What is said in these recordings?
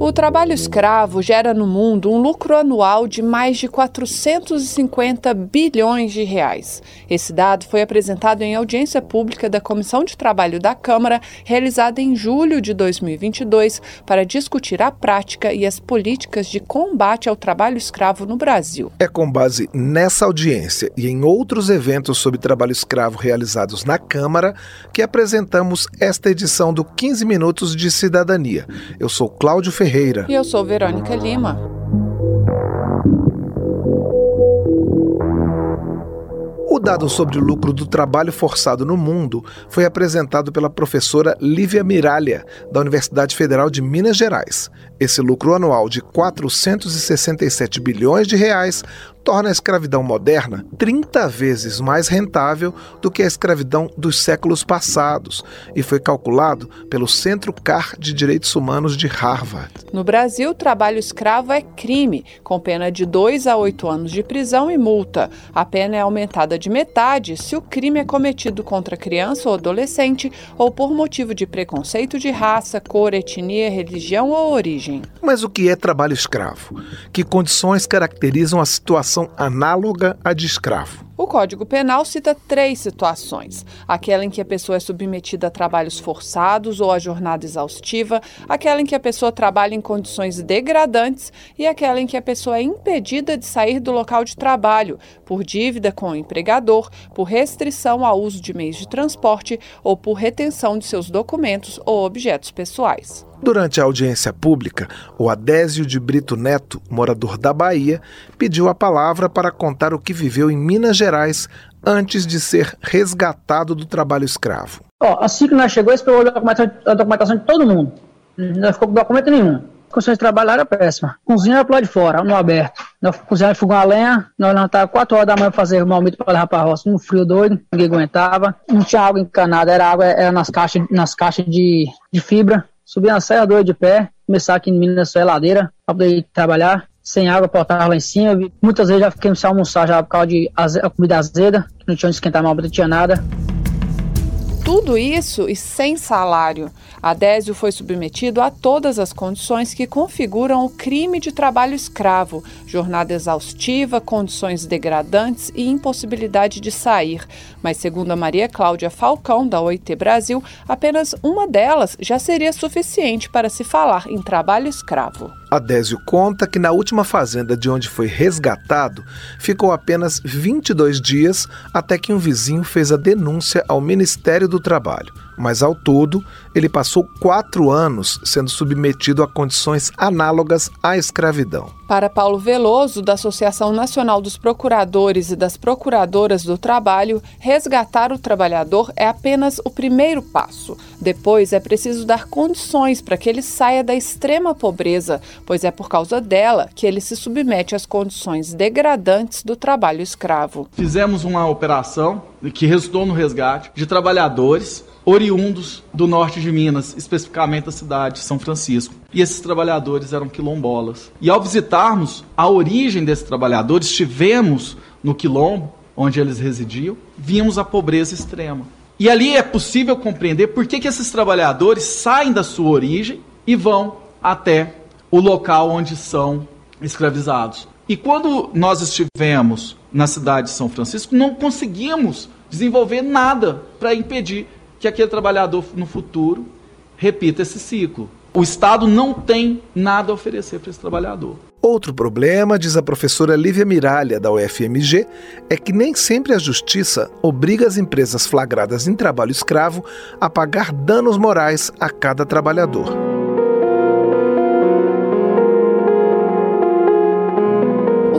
O trabalho escravo gera no mundo um lucro anual de mais de 450 bilhões de reais. Esse dado foi apresentado em audiência pública da Comissão de Trabalho da Câmara, realizada em julho de 2022, para discutir a prática e as políticas de combate ao trabalho escravo no Brasil. É com base nessa audiência e em outros eventos sobre trabalho escravo realizados na Câmara que apresentamos esta edição do 15 Minutos de Cidadania. Eu sou Cláudio Ferreira. Ferreira. E eu sou Verônica Lima. O dado sobre o lucro do trabalho forçado no mundo foi apresentado pela professora Lívia Miralha, da Universidade Federal de Minas Gerais. Esse lucro anual de 467 bilhões de reais torna a escravidão moderna 30 vezes mais rentável do que a escravidão dos séculos passados e foi calculado pelo Centro CAR de Direitos Humanos de Harvard. No Brasil, trabalho escravo é crime, com pena de 2 a 8 anos de prisão e multa. A pena é aumentada de metade se o crime é cometido contra criança ou adolescente ou por motivo de preconceito de raça, cor, etnia, religião ou origem. Mas o que é trabalho escravo? Que condições caracterizam a situação situação análoga à de escravo. O Código Penal cita três situações: aquela em que a pessoa é submetida a trabalhos forçados ou a jornada exaustiva, aquela em que a pessoa trabalha em condições degradantes e aquela em que a pessoa é impedida de sair do local de trabalho por dívida com o empregador, por restrição ao uso de meios de transporte ou por retenção de seus documentos ou objetos pessoais. Durante a audiência pública, o Adésio de Brito Neto, morador da Bahia, pediu a palavra para contar o que viveu em Minas Gerais antes de ser resgatado do trabalho escravo. Ó, assim que nós chegamos, pegou a documentação, a documentação de todo mundo. Não ficou com documento nenhum. As condições de trabalho eram péssimas. Cozinha era pro de fora, no aberto. Nós cozinhávamos fogão a lenha, nós levantávamos 4 horas da manhã para fazer malmito para levar para a roça, um frio doido, ninguém aguentava. Não tinha água encanada, era água era nas caixas, nas caixas de, de fibra subir na serra, dois de pé, começar aqui em Minas é ladeira, para poder trabalhar, sem água, portar lá em cima. Muitas vezes já fiquei sem almoçar já por causa de comida azeda, que não tinha onde esquentar mal, não tinha nada. Tudo isso e sem salário. Adésio foi submetido a todas as condições que configuram o crime de trabalho escravo: jornada exaustiva, condições degradantes e impossibilidade de sair. Mas, segundo a Maria Cláudia Falcão, da OIT Brasil, apenas uma delas já seria suficiente para se falar em trabalho escravo. Adésio conta que na última fazenda de onde foi resgatado, ficou apenas 22 dias até que um vizinho fez a denúncia ao Ministério do Trabalho mas ao todo ele passou quatro anos sendo submetido a condições análogas à escravidão. Para Paulo Veloso, da Associação Nacional dos Procuradores e das Procuradoras do Trabalho, resgatar o trabalhador é apenas o primeiro passo. Depois é preciso dar condições para que ele saia da extrema pobreza, pois é por causa dela que ele se submete às condições degradantes do trabalho escravo. Fizemos uma operação que resultou no resgate de trabalhadores oriundos do norte de Minas, especificamente da cidade de São Francisco. E esses trabalhadores eram quilombolas. E ao visitarmos a origem desses trabalhadores, estivemos no quilombo, onde eles residiam, vimos a pobreza extrema. E ali é possível compreender por que, que esses trabalhadores saem da sua origem e vão até o local onde são escravizados. E quando nós estivemos na cidade de São Francisco, não conseguimos desenvolver nada para impedir que aquele trabalhador no futuro repita esse ciclo. O Estado não tem nada a oferecer para esse trabalhador. Outro problema, diz a professora Lívia Miralha, da UFMG, é que nem sempre a justiça obriga as empresas flagradas em trabalho escravo a pagar danos morais a cada trabalhador.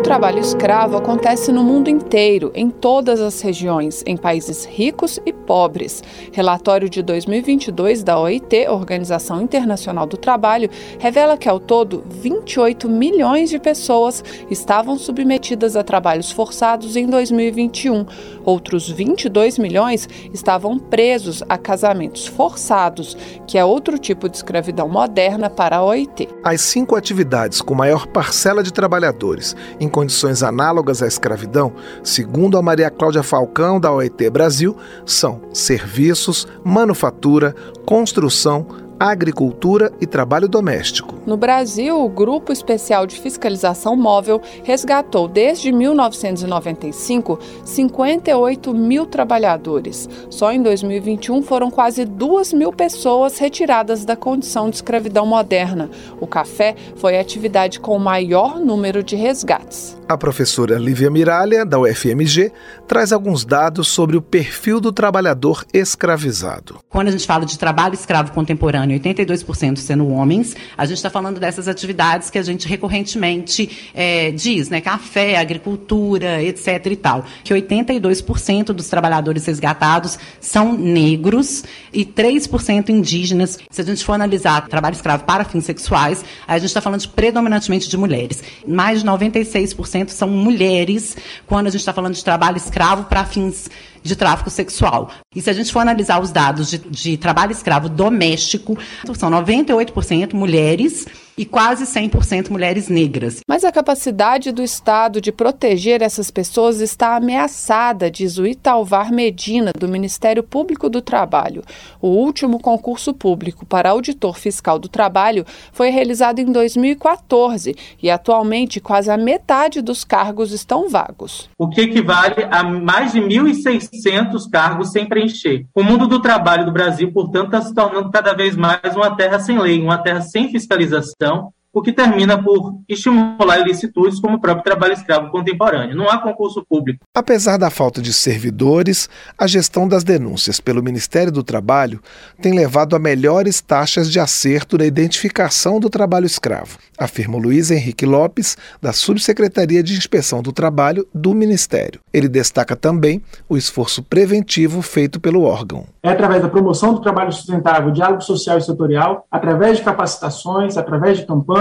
Trabalho escravo acontece no mundo inteiro, em todas as regiões, em países ricos e pobres. Relatório de 2022 da OIT, Organização Internacional do Trabalho, revela que ao todo 28 milhões de pessoas estavam submetidas a trabalhos forçados em 2021. Outros 22 milhões estavam presos a casamentos forçados, que é outro tipo de escravidão moderna para a OIT. As cinco atividades com maior parcela de trabalhadores em condições análogas à escravidão, segundo a Maria Cláudia Falcão, da OIT Brasil, são serviços, manufatura, construção, agricultura e trabalho doméstico. No Brasil, o Grupo Especial de Fiscalização Móvel resgatou desde 1995 58 mil trabalhadores. Só em 2021 foram quase 2 mil pessoas retiradas da condição de escravidão moderna. O café foi a atividade com o maior número de resgates. A professora Lívia Miralha, da UFMG, traz alguns dados sobre o perfil do trabalhador escravizado. Quando a gente fala de trabalho escravo contemporâneo, 82% sendo homens, a gente está falando dessas atividades que a gente recorrentemente é, diz, né? Café, agricultura, etc. e tal. Que 82% dos trabalhadores resgatados são negros e 3% indígenas. Se a gente for analisar trabalho escravo para fins sexuais, a gente está falando de, predominantemente de mulheres. Mais de 96% são mulheres quando a gente está falando de trabalho escravo para fins de tráfico sexual. E se a gente for analisar os dados de, de trabalho escravo doméstico, são 98% mulheres e quase 100% mulheres negras. Mas a capacidade do Estado de proteger essas pessoas está ameaçada, diz o Italvar Medina, do Ministério Público do Trabalho. O último concurso público para auditor fiscal do trabalho foi realizado em 2014 e atualmente quase a metade dos cargos estão vagos. O que equivale a mais de 1.600 cargos sem preencher. O mundo do trabalho do Brasil, portanto, está se tornando cada vez mais uma terra sem lei, uma terra sem fiscalização então o que termina por estimular ilicitudes como o próprio trabalho escravo contemporâneo. Não há concurso público. Apesar da falta de servidores, a gestão das denúncias pelo Ministério do Trabalho tem levado a melhores taxas de acerto na identificação do trabalho escravo, afirma Luiz Henrique Lopes, da Subsecretaria de Inspeção do Trabalho do Ministério. Ele destaca também o esforço preventivo feito pelo órgão. É através da promoção do trabalho sustentável, diálogo social e setorial, através de capacitações, através de campanhas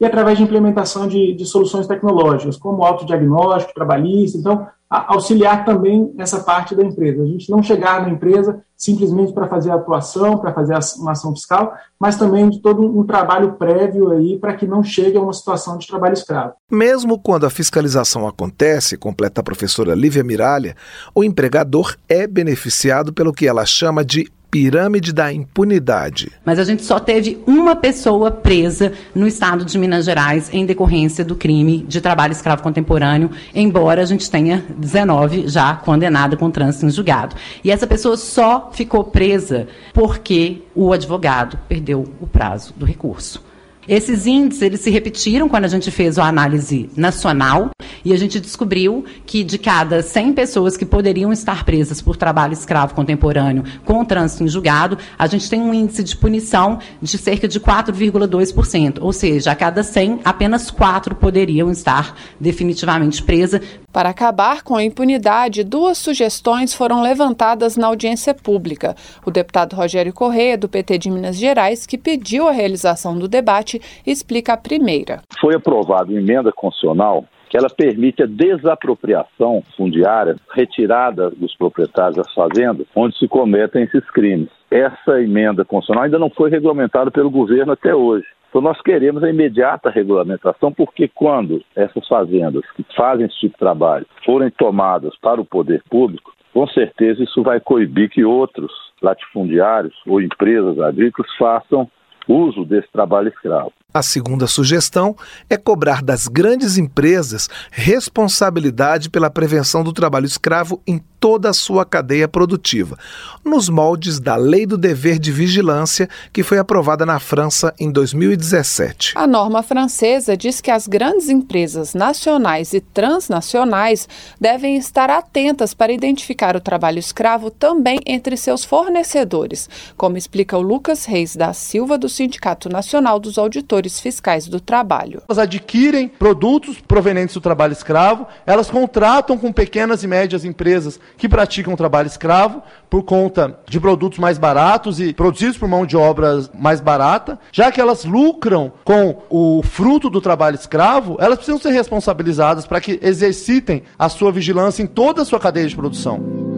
e através de implementação de, de soluções tecnológicas, como autodiagnóstico trabalhista. Então, auxiliar também essa parte da empresa. A gente não chegar na empresa simplesmente para fazer a atuação, para fazer uma ação fiscal, mas também de todo um trabalho prévio aí para que não chegue a uma situação de trabalho escravo. Mesmo quando a fiscalização acontece, completa a professora Lívia Miralha, o empregador é beneficiado pelo que ela chama de pirâmide da impunidade. Mas a gente só teve uma pessoa presa no estado de Minas Gerais em decorrência do crime de trabalho escravo contemporâneo, embora a gente tenha 19 já condenada com trânsito em julgado. E essa pessoa só ficou presa porque o advogado perdeu o prazo do recurso. Esses índices eles se repetiram quando a gente fez a análise nacional e a gente descobriu que de cada 100 pessoas que poderiam estar presas por trabalho escravo contemporâneo com trânsito em julgado, a gente tem um índice de punição de cerca de 4,2%, ou seja, a cada 100, apenas 4 poderiam estar definitivamente presas. Para acabar com a impunidade, duas sugestões foram levantadas na audiência pública. O deputado Rogério Correia, do PT de Minas Gerais, que pediu a realização do debate, explica a primeira. Foi aprovada emenda constitucional que ela permite a desapropriação fundiária, retirada dos proprietários das fazendas, onde se cometem esses crimes. Essa emenda constitucional ainda não foi regulamentada pelo governo até hoje. Então, nós queremos a imediata regulamentação, porque quando essas fazendas que fazem esse tipo de trabalho forem tomadas para o poder público, com certeza isso vai coibir que outros latifundiários ou empresas agrícolas façam uso desse trabalho escravo. A segunda sugestão é cobrar das grandes empresas responsabilidade pela prevenção do trabalho escravo em toda a sua cadeia produtiva, nos moldes da Lei do Dever de Vigilância, que foi aprovada na França em 2017. A norma francesa diz que as grandes empresas nacionais e transnacionais devem estar atentas para identificar o trabalho escravo também entre seus fornecedores, como explica o Lucas Reis da Silva, do Sindicato Nacional dos Auditores fiscais do trabalho. Elas adquirem produtos provenientes do trabalho escravo, elas contratam com pequenas e médias empresas que praticam trabalho escravo por conta de produtos mais baratos e produzidos por mão de obra mais barata, já que elas lucram com o fruto do trabalho escravo, elas precisam ser responsabilizadas para que exercitem a sua vigilância em toda a sua cadeia de produção.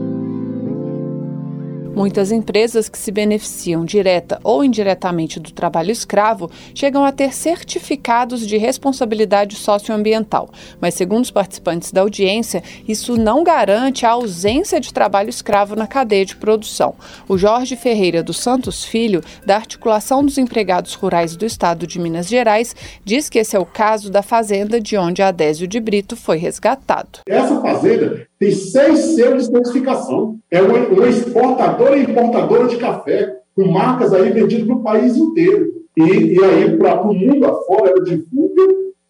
Muitas empresas que se beneficiam direta ou indiretamente do trabalho escravo chegam a ter certificados de responsabilidade socioambiental, mas, segundo os participantes da audiência, isso não garante a ausência de trabalho escravo na cadeia de produção. O Jorge Ferreira dos Santos Filho, da Articulação dos Empregados Rurais do Estado de Minas Gerais, diz que esse é o caso da fazenda de onde Adésio de Brito foi resgatado. Essa fazenda tem seis selos de certificação. É uma, uma exportadora e importadora de café, com marcas aí vendidas no país inteiro. E, e aí, para o mundo afora, ela divulga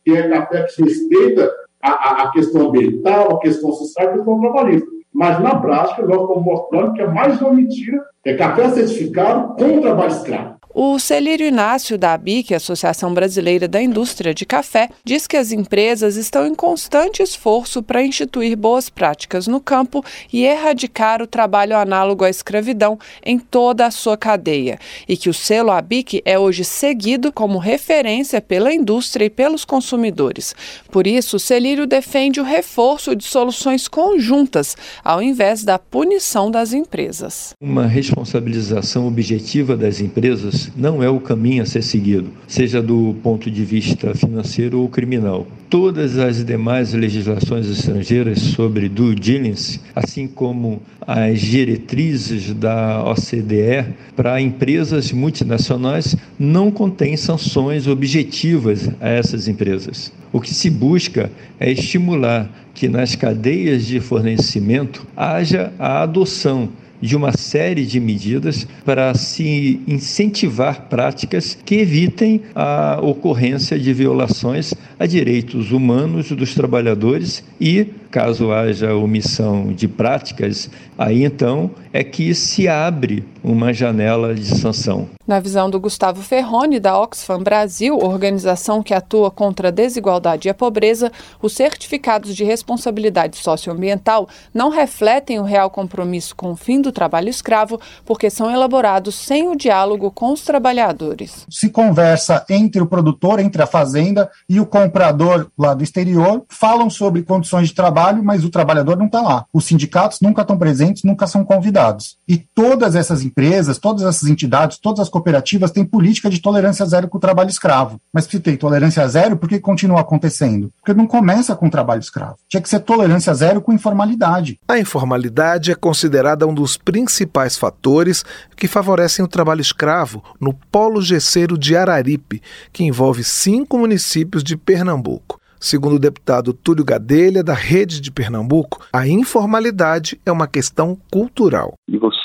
que é café que respeita a, a, a, questão ambiental, a questão social a questão trabalhista. Mas, na prática, nós estamos mostrando que é mais uma mentira, é café certificado com trabalho escravo. O Celírio Inácio da ABIC, Associação Brasileira da Indústria de Café, diz que as empresas estão em constante esforço para instituir boas práticas no campo e erradicar o trabalho análogo à escravidão em toda a sua cadeia, e que o selo ABIC é hoje seguido como referência pela indústria e pelos consumidores. Por isso, o Celírio defende o reforço de soluções conjuntas, ao invés da punição das empresas. Uma responsabilização objetiva das empresas não é o caminho a ser seguido, seja do ponto de vista financeiro ou criminal. Todas as demais legislações estrangeiras sobre due diligence, assim como as diretrizes da OCDE para empresas multinacionais, não contêm sanções objetivas a essas empresas. O que se busca é estimular que nas cadeias de fornecimento haja a adoção de uma série de medidas para se incentivar práticas que evitem a ocorrência de violações a direitos humanos dos trabalhadores e, caso haja omissão de práticas, aí então é que se abre uma janela de sanção. Na visão do Gustavo Ferroni, da Oxfam Brasil, organização que atua contra a desigualdade e a pobreza, os certificados de responsabilidade socioambiental não refletem o real compromisso com o fim do trabalho escravo, porque são elaborados sem o diálogo com os trabalhadores. Se conversa entre o produtor, entre a fazenda e o comprador lá do exterior, falam sobre condições de trabalho, mas o trabalhador não está lá. Os sindicatos nunca estão presentes, nunca são convidados. E todas essas empresas, todas essas entidades, todas as cooperativas têm política de tolerância zero com o trabalho escravo. Mas se tem tolerância zero, por que continua acontecendo? Porque não começa com o trabalho escravo. Tinha que ser tolerância zero com informalidade. A informalidade é considerada um dos principais fatores que favorecem o trabalho escravo no polo gesseiro de Araripe, que envolve cinco municípios de Pernambuco. Segundo o deputado Túlio Gadelha, da Rede de Pernambuco, a informalidade é uma questão cultural. E você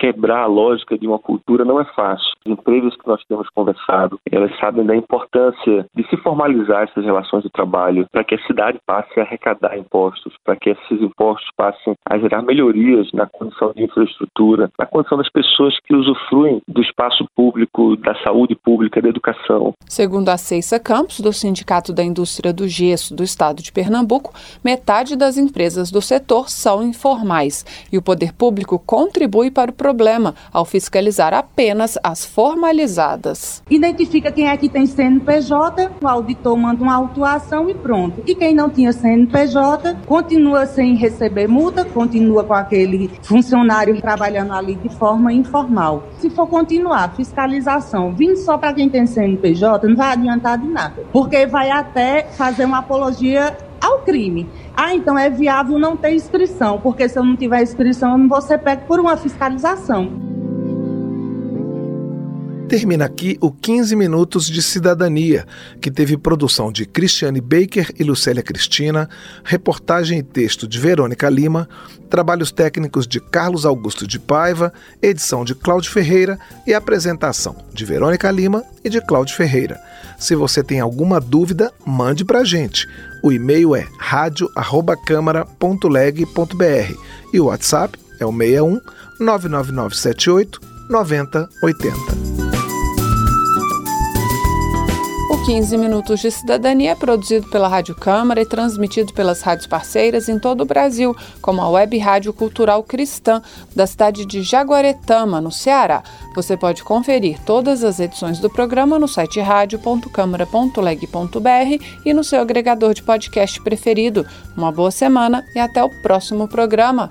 quebrar a lógica de uma cultura não é fácil. As empresas que nós temos conversado, elas sabem da importância de se formalizar essas relações de trabalho para que a cidade passe a arrecadar impostos, para que esses impostos passem a gerar melhorias na condição de infraestrutura, na condição das pessoas que usufruem do espaço público, da saúde pública, da educação. Segundo a Ceissa Campos, do Sindicato da Indústria do Gesso do Estado de Pernambuco, metade das empresas do setor são informais e o poder público contribui para o problema ao fiscalizar apenas as formalizadas. Identifica quem é que tem CNPJ, o auditor manda uma autuação e pronto. E quem não tinha CNPJ continua sem receber multa, continua com aquele funcionário trabalhando ali de forma informal. Se for continuar fiscalização vindo só para quem tem CNPJ, não vai adiantar de nada, porque vai até fazer uma apologia crime. Ah, então é viável não ter inscrição, porque se eu não tiver inscrição, eu não vou ser pego por uma fiscalização. Termina aqui o 15 Minutos de Cidadania, que teve produção de Cristiane Baker e Lucélia Cristina, reportagem e texto de Verônica Lima, trabalhos técnicos de Carlos Augusto de Paiva, edição de Cláudio Ferreira e apresentação de Verônica Lima e de Cláudio Ferreira. Se você tem alguma dúvida, mande para a gente. O e-mail é radio@câmara.leg.br e o WhatsApp é o 61 99978 9080. O 15 Minutos de Cidadania é produzido pela Rádio Câmara e transmitido pelas rádios parceiras em todo o Brasil, como a Web Rádio Cultural Cristã, da cidade de Jaguaretama, no Ceará. Você pode conferir todas as edições do programa no site rádio.câmara.leg.br e no seu agregador de podcast preferido. Uma boa semana e até o próximo programa.